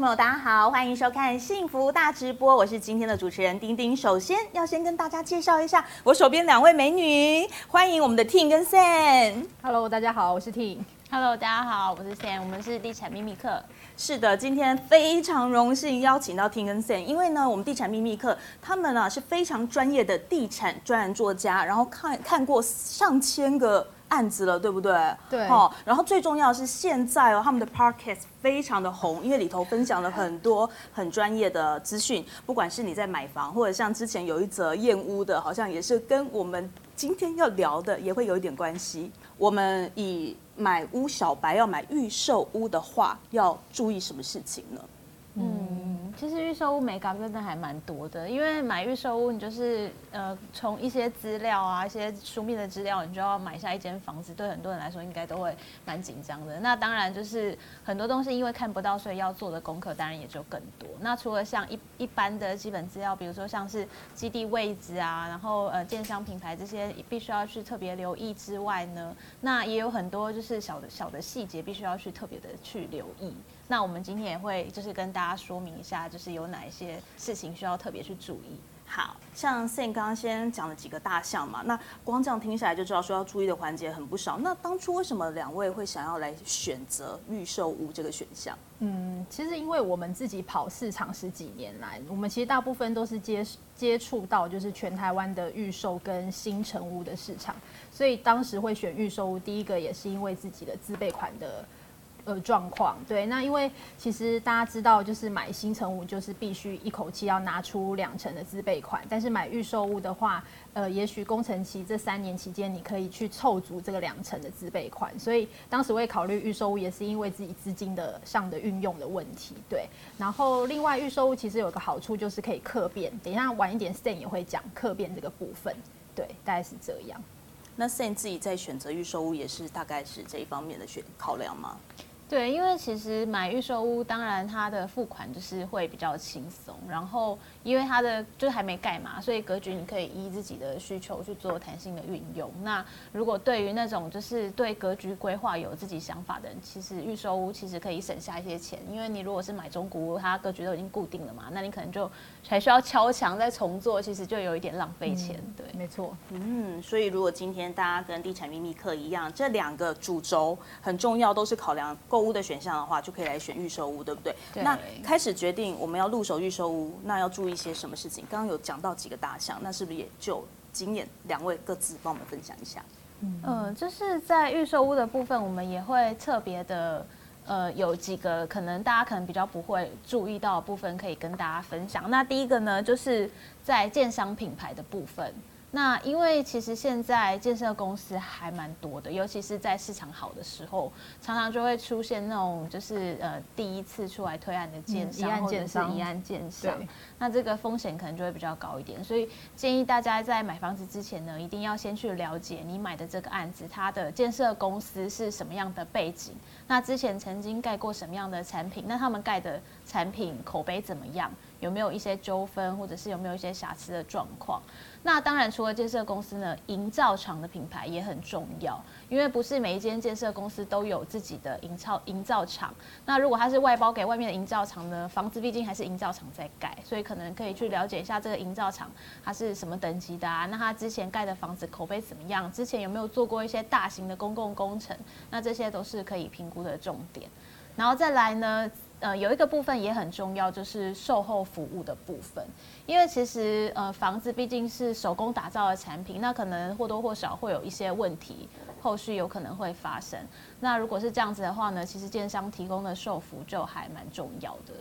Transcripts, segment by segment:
众朋友，大家好，欢迎收看幸福大直播，我是今天的主持人丁丁。首先要先跟大家介绍一下我手边两位美女，欢迎我们的 Ting 跟 San。Hello，大家好，我是 Ting。Hello，大家好，我是 San，我们是地产秘密课。是的，今天非常荣幸邀请到 Ting 跟 San，因为呢，我们地产秘密课他们呢是非常专业的地产专栏作家，然后看看过上千个案子了，对不对？对。哦，然后最重要的是现在哦，他们的 Podcast 非常的红，因为里头分享了很多很专业的资讯，不管是你在买房，或者像之前有一则燕屋的，好像也是跟我们今天要聊的也会有一点关系。我们以买屋小白要买预售屋的话，要注意什么事情呢？其实预售屋美感真的还蛮多的，因为买预售屋，你就是呃从一些资料啊、一些书面的资料，你就要买下一间房子，对很多人来说应该都会蛮紧张的。那当然就是很多东西因为看不到，所以要做的功课当然也就更多。那除了像一一般的基本资料，比如说像是基地位置啊，然后呃建商品牌这些必须要去特别留意之外呢，那也有很多就是小的小的细节必须要去特别的去留意。那我们今天也会就是跟大家说明一下，就是有哪一些事情需要特别去注意。好像 San 刚刚先讲了几个大项嘛，那光这样听下来就知道说要注意的环节很不少。那当初为什么两位会想要来选择预售屋这个选项？嗯，其实因为我们自己跑市场十几年来，我们其实大部分都是接接触到就是全台湾的预售跟新成屋的市场，所以当时会选预售屋，第一个也是因为自己的自备款的。呃，状况对，那因为其实大家知道，就是买新成屋就是必须一口气要拿出两成的自备款，但是买预售屋的话，呃，也许工程期这三年期间，你可以去凑足这个两成的自备款，所以当时我也考虑预售屋，也是因为自己资金的上的运用的问题，对。然后另外预售屋其实有个好处就是可以客变，等一下晚一点 San 也会讲客变这个部分，对，大概是这样。那 San 自己在选择预售屋也是大概是这一方面的选考量吗？对，因为其实买预售屋，当然它的付款就是会比较轻松，然后因为它的就是还没盖嘛，所以格局你可以依自己的需求去做弹性的运用。那如果对于那种就是对格局规划有自己想法的人，其实预售屋其实可以省下一些钱，因为你如果是买中古屋，它格局都已经固定了嘛，那你可能就还需要敲墙再重做，其实就有一点浪费钱。嗯、对，没错。嗯，所以如果今天大家跟地产秘密课一样，这两个主轴很重要，都是考量够。屋的选项的话，就可以来选预售屋，对不对？对。那开始决定我们要入手预售屋，那要注意一些什么事情？刚刚有讲到几个大项，那是不是也就经验两位各自帮我们分享一下？嗯，呃，就是在预售屋的部分，我们也会特别的，呃，有几个可能大家可能比较不会注意到的部分，可以跟大家分享。那第一个呢，就是在建商品牌的部分。那因为其实现在建设公司还蛮多的，尤其是在市场好的时候，常常就会出现那种就是呃第一次出来推案的建商，嗯、或者是一案建商，那这个风险可能就会比较高一点，所以建议大家在买房子之前呢，一定要先去了解你买的这个案子，它的建设公司是什么样的背景，那之前曾经盖过什么样的产品，那他们盖的产品口碑怎么样？有没有一些纠纷，或者是有没有一些瑕疵的状况？那当然，除了建设公司呢，营造厂的品牌也很重要，因为不是每一间建设公司都有自己的营造营造厂。那如果它是外包给外面的营造厂呢，房子毕竟还是营造厂在盖，所以可能可以去了解一下这个营造厂它是什么等级的啊？那它之前盖的房子口碑怎么样？之前有没有做过一些大型的公共工程？那这些都是可以评估的重点。然后再来呢？呃，有一个部分也很重要，就是售后服务的部分。因为其实呃，房子毕竟是手工打造的产品，那可能或多或少会有一些问题，后续有可能会发生。那如果是这样子的话呢，其实建商提供的售服就还蛮重要的。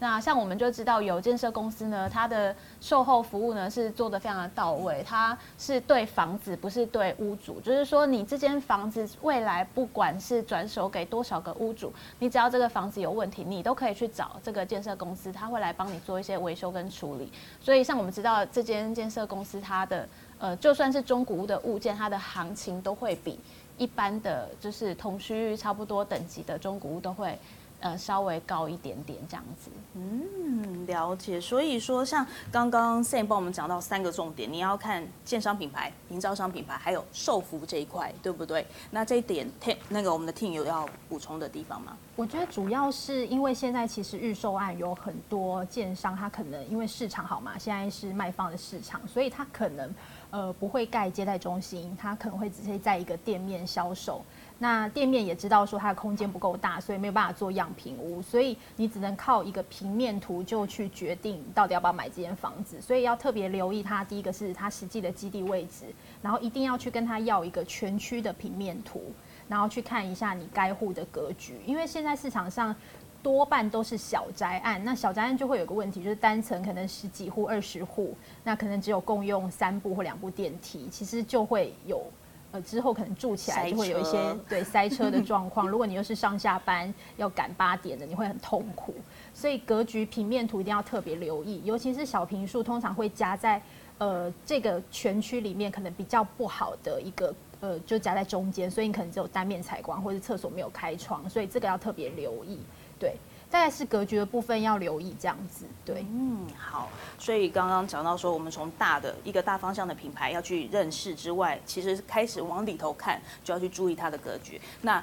那像我们就知道有建设公司呢，它的售后服务呢是做得非常的到位，它是对房子，不是对屋主。就是说，你这间房子未来不管是转手给多少个屋主，你只要这个房子有问题，你都可以去找这个建设公司，他会来帮你做一些维修跟处理。所以，像我们知道这间建设公司，它的呃，就算是中古屋的物件，它的行情都会比一般的就是同区域差不多等级的中古屋都会。呃，稍微高一点点这样子。嗯，了解。所以说，像刚刚 Sam 帮我们讲到三个重点，你要看建商品牌、营造商品牌，还有售服这一块，对不对？那这一点，Tim 那个我们的 team 有要补充的地方吗？我觉得主要是因为现在其实预售案有很多建商，他可能因为市场好嘛，现在是卖方的市场，所以他可能呃不会盖接待中心，他可能会直接在一个店面销售。那店面也知道说它的空间不够大，所以没有办法做样品屋，所以你只能靠一个平面图就去决定到底要不要买这间房子。所以要特别留意它，第一个是它实际的基地位置，然后一定要去跟他要一个全区的平面图，然后去看一下你该户的格局。因为现在市场上多半都是小宅案，那小宅案就会有个问题，就是单层可能十几户、二十户，那可能只有共用三部或两部电梯，其实就会有。呃，之后可能住起来就会有一些对塞车的 状况。如果你又是上下班要赶八点的，你会很痛苦。所以格局平面图一定要特别留意，尤其是小平数，通常会夹在呃这个全区里面可能比较不好的一个呃，就夹在中间，所以你可能只有单面采光，或者厕所没有开窗，所以这个要特别留意，对。大概是格局的部分要留意这样子，对，嗯，好，所以刚刚讲到说，我们从大的一个大方向的品牌要去认识之外，其实开始往里头看，就要去注意它的格局。那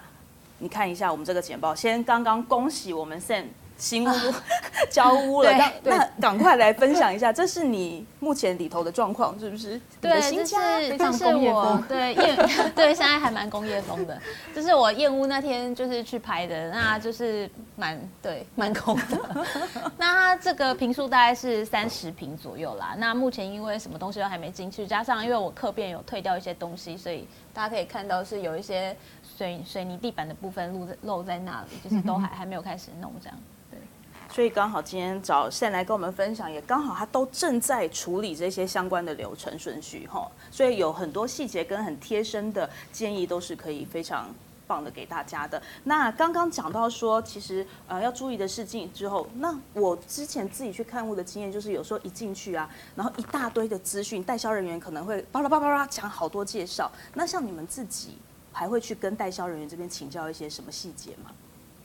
你看一下我们这个简报，先刚刚恭喜我们 Sam。新屋 交屋了，那那赶快来分享一下，这是你目前里头的状况，是不是？对，这是这是我对燕 对，现在还蛮工业风的。这是我燕屋那天就是去拍的，那就是蛮对蛮空的。那它这个坪数大概是三十坪左右啦。那目前因为什么东西都还没进去，加上因为我客变有退掉一些东西，所以大家可以看到是有一些水水泥地板的部分露在露在那里，就是都还还没有开始弄这样。所以刚好今天找 Sam 来跟我们分享，也刚好他都正在处理这些相关的流程顺序哈，所以有很多细节跟很贴身的建议都是可以非常棒的给大家的。那刚刚讲到说，其实呃要注意的事情之后，那我之前自己去看屋的经验就是，有时候一进去啊，然后一大堆的资讯，代销人员可能会巴拉巴拉巴拉讲好多介绍。那像你们自己还会去跟代销人员这边请教一些什么细节吗？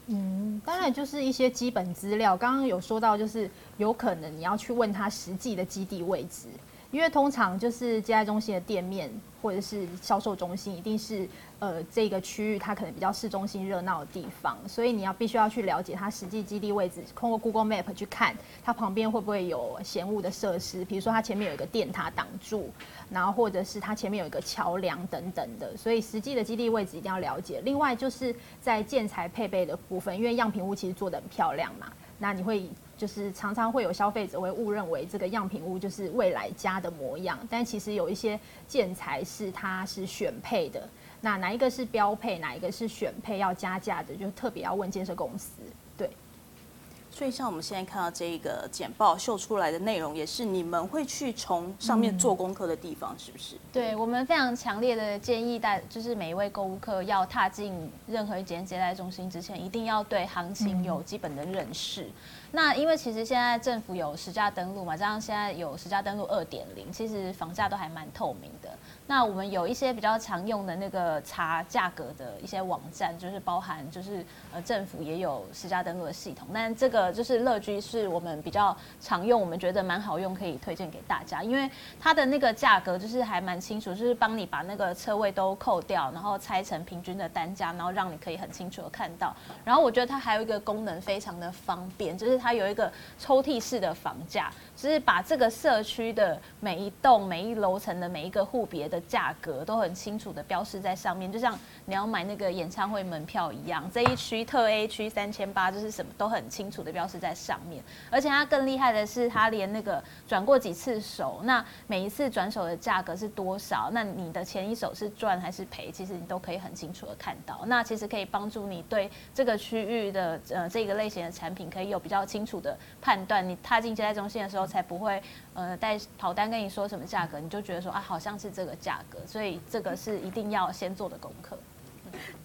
嗯，当然就是一些基本资料。刚刚有说到，就是有可能你要去问他实际的基地位置，因为通常就是接待中心的店面或者是销售中心，一定是。呃，这个区域它可能比较市中心热闹的地方，所以你要必须要去了解它实际基地位置，通过 Google Map 去看它旁边会不会有嫌物的设施，比如说它前面有一个电塔挡住，然后或者是它前面有一个桥梁等等的，所以实际的基地位置一定要了解。另外就是在建材配备的部分，因为样品屋其实做得很漂亮嘛，那你会就是常常会有消费者会误认为这个样品屋就是未来家的模样，但其实有一些建材是它是选配的。那哪一个是标配，哪一个是选配要加价的，就特别要问建设公司。对，所以像我们现在看到这个简报秀出来的内容，也是你们会去从上面做功课的地方，是不是？对，我们非常强烈的建议大，就是每一位购物客要踏进任何一间接待中心之前，一定要对行情有基本的认识。嗯、那因为其实现在政府有实价登录嘛，加上现在有实价登录二点零，其实房价都还蛮透明的。那我们有一些比较常用的那个查价格的一些网站，就是包含就是呃政府也有实价登录的系统，但这个就是乐居是我们比较常用，我们觉得蛮好用，可以推荐给大家，因为它的那个价格就是还蛮清楚，就是帮你把那个车位都扣掉，然后拆成平均的单价，然后让你可以很清楚的看到。然后我觉得它还有一个功能非常的方便，就是它有一个抽屉式的房价。就是把这个社区的每一栋、每一楼层的每一个户别的价格都很清楚的标示在上面，就像你要买那个演唱会门票一样，这一区特 A 区三千八，就是什么都很清楚的标示在上面。而且它更厉害的是，它连那个转过几次手，那每一次转手的价格是多少，那你的前一手是赚还是赔，其实你都可以很清楚的看到。那其实可以帮助你对这个区域的呃这个类型的产品可以有比较清楚的判断。你踏进接待中心的时候。才不会，呃，带跑单跟你说什么价格，你就觉得说啊，好像是这个价格，所以这个是一定要先做的功课。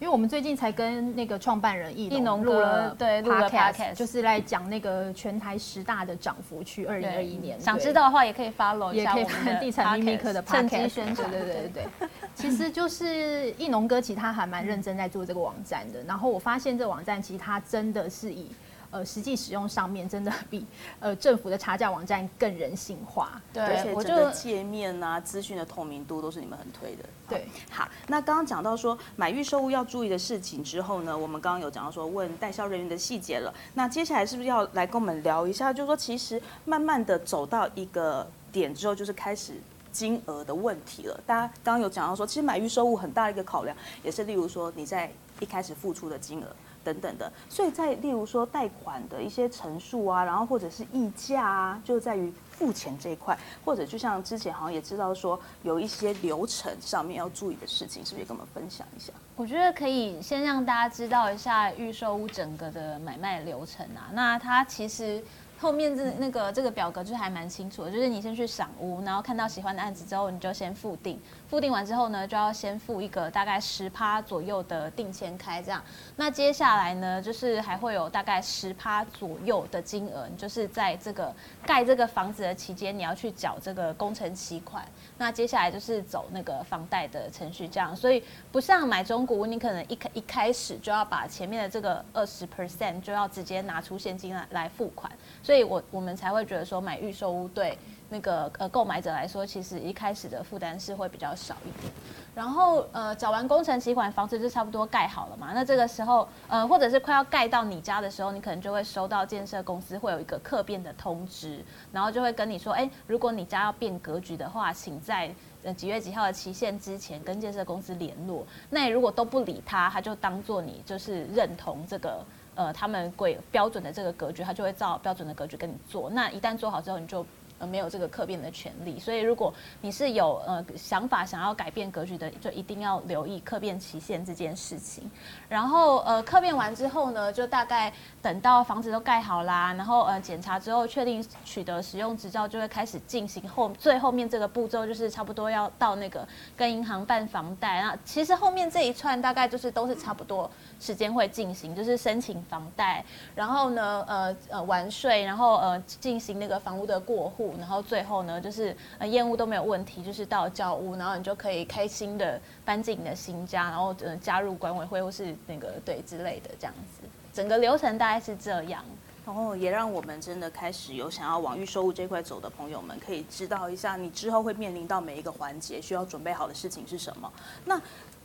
因为我们最近才跟那个创办人易农录了对录了 podcast，就是来讲那个全台十大的涨幅区，二零二一年。想知道的话，也可以 follow 一下我们地产秘密客的 podcast，宣传。对对对对 对。其实就是易农哥，其实他还蛮认真在做这个网站的。然后我发现这个网站其实他真的是以呃实际使用上面真的比呃政府的查价网站更人性化。对，而且整个界面啊、资讯的透明度都是你们很推的。对，好，那刚刚讲到说买预售物要注意的事情之后呢，我们刚刚有讲到说问代销人员的细节了。那接下来是不是要来跟我们聊一下？就是说其实慢慢的走到一个点之后，就是开始。金额的问题了，大家刚刚有讲到说，其实买预售物很大的一个考量，也是例如说你在一开始付出的金额等等的，所以在例如说贷款的一些陈述啊，然后或者是溢价啊，就在于付钱这一块，或者就像之前好像也知道说有一些流程上面要注意的事情，是不是也跟我们分享一下？我觉得可以先让大家知道一下预售屋整个的买卖流程啊，那它其实。后面这那个这个表格就还蛮清楚的，就是你先去赏屋，然后看到喜欢的案子之后，你就先付定。付定完之后呢，就要先付一个大概十趴左右的定签开，这样。那接下来呢，就是还会有大概十趴左右的金额，就是在这个盖这个房子的期间，你要去缴这个工程期款。那接下来就是走那个房贷的程序，这样。所以不像买中古屋，你可能一开一开始就要把前面的这个二十 percent 就要直接拿出现金来来付款。所以我我们才会觉得说买预售屋对。那个呃，购买者来说，其实一开始的负担是会比较少一点。然后呃，找完工程期款，房子就差不多盖好了嘛。那这个时候呃，或者是快要盖到你家的时候，你可能就会收到建设公司会有一个客变的通知，然后就会跟你说，哎，如果你家要变格局的话，请在呃几月几号的期限之前跟建设公司联络。那如果都不理他，他就当做你就是认同这个呃他们规标准的这个格局，他就会照标准的格局跟你做。那一旦做好之后，你就。呃，没有这个客变的权利，所以如果你是有呃想法想要改变格局的，就一定要留意客变期限这件事情。然后呃，客变完之后呢，就大概等到房子都盖好啦，然后呃检查之后确定取得使用执照，就会开始进行后最后面这个步骤，就是差不多要到那个跟银行办房贷。那其实后面这一串大概就是都是差不多时间会进行，就是申请房贷，然后呢呃呃完税，然后呃进行那个房屋的过户。然后最后呢，就是呃验屋都没有问题，就是到交屋，然后你就可以开心的搬进你的新家，然后呃加入管委会或是那个对之类的这样子，整个流程大概是这样。然后也让我们真的开始有想要往预售屋这块走的朋友们，可以知道一下你之后会面临到每一个环节需要准备好的事情是什么。那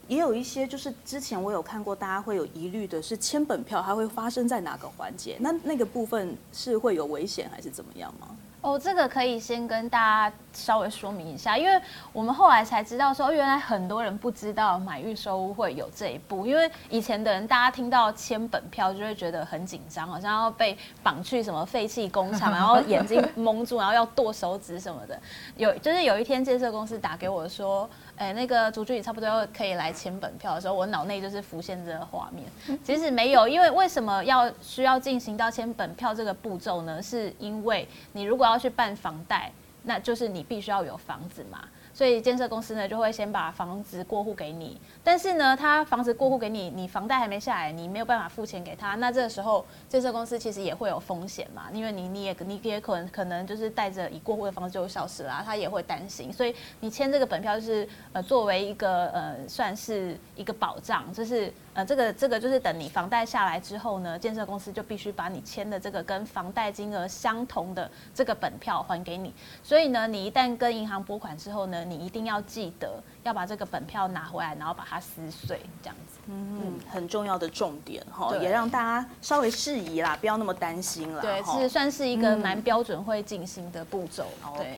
也有一些就是之前我有看过，大家会有疑虑的是签本票，它会发生在哪个环节？那那个部分是会有危险还是怎么样吗？哦，这个可以先跟大家稍微说明一下，因为我们后来才知道说，原来很多人不知道买预售屋会有这一步，因为以前的人大家听到签本票就会觉得很紧张，好像要被绑去什么废弃工厂，然后眼睛蒙住，然后要剁手指什么的。有就是有一天建设公司打给我说。哎，那个主助理差不多可以来签本票的时候，我脑内就是浮现这个画面。其实没有，因为为什么要需要进行到签本票这个步骤呢？是因为你如果要去办房贷，那就是你必须要有房子嘛。所以建设公司呢就会先把房子过户给你，但是呢，他房子过户给你，你房贷还没下来，你没有办法付钱给他，那这个时候建设公司其实也会有风险嘛，因为你你也你也可能可能就是带着已过户的房子就消失了，他也会担心，所以你签这个本票就是呃作为一个呃算是一个保障，就是呃这个这个就是等你房贷下来之后呢，建设公司就必须把你签的这个跟房贷金额相同的这个本票还给你，所以呢，你一旦跟银行拨款之后呢。你一定要记得要把这个本票拿回来，然后把它撕碎，这样子。嗯嗯，很重要的重点哈，也让大家稍微适宜啦，不要那么担心了。对，是算是一个蛮标准会进行的步骤。对。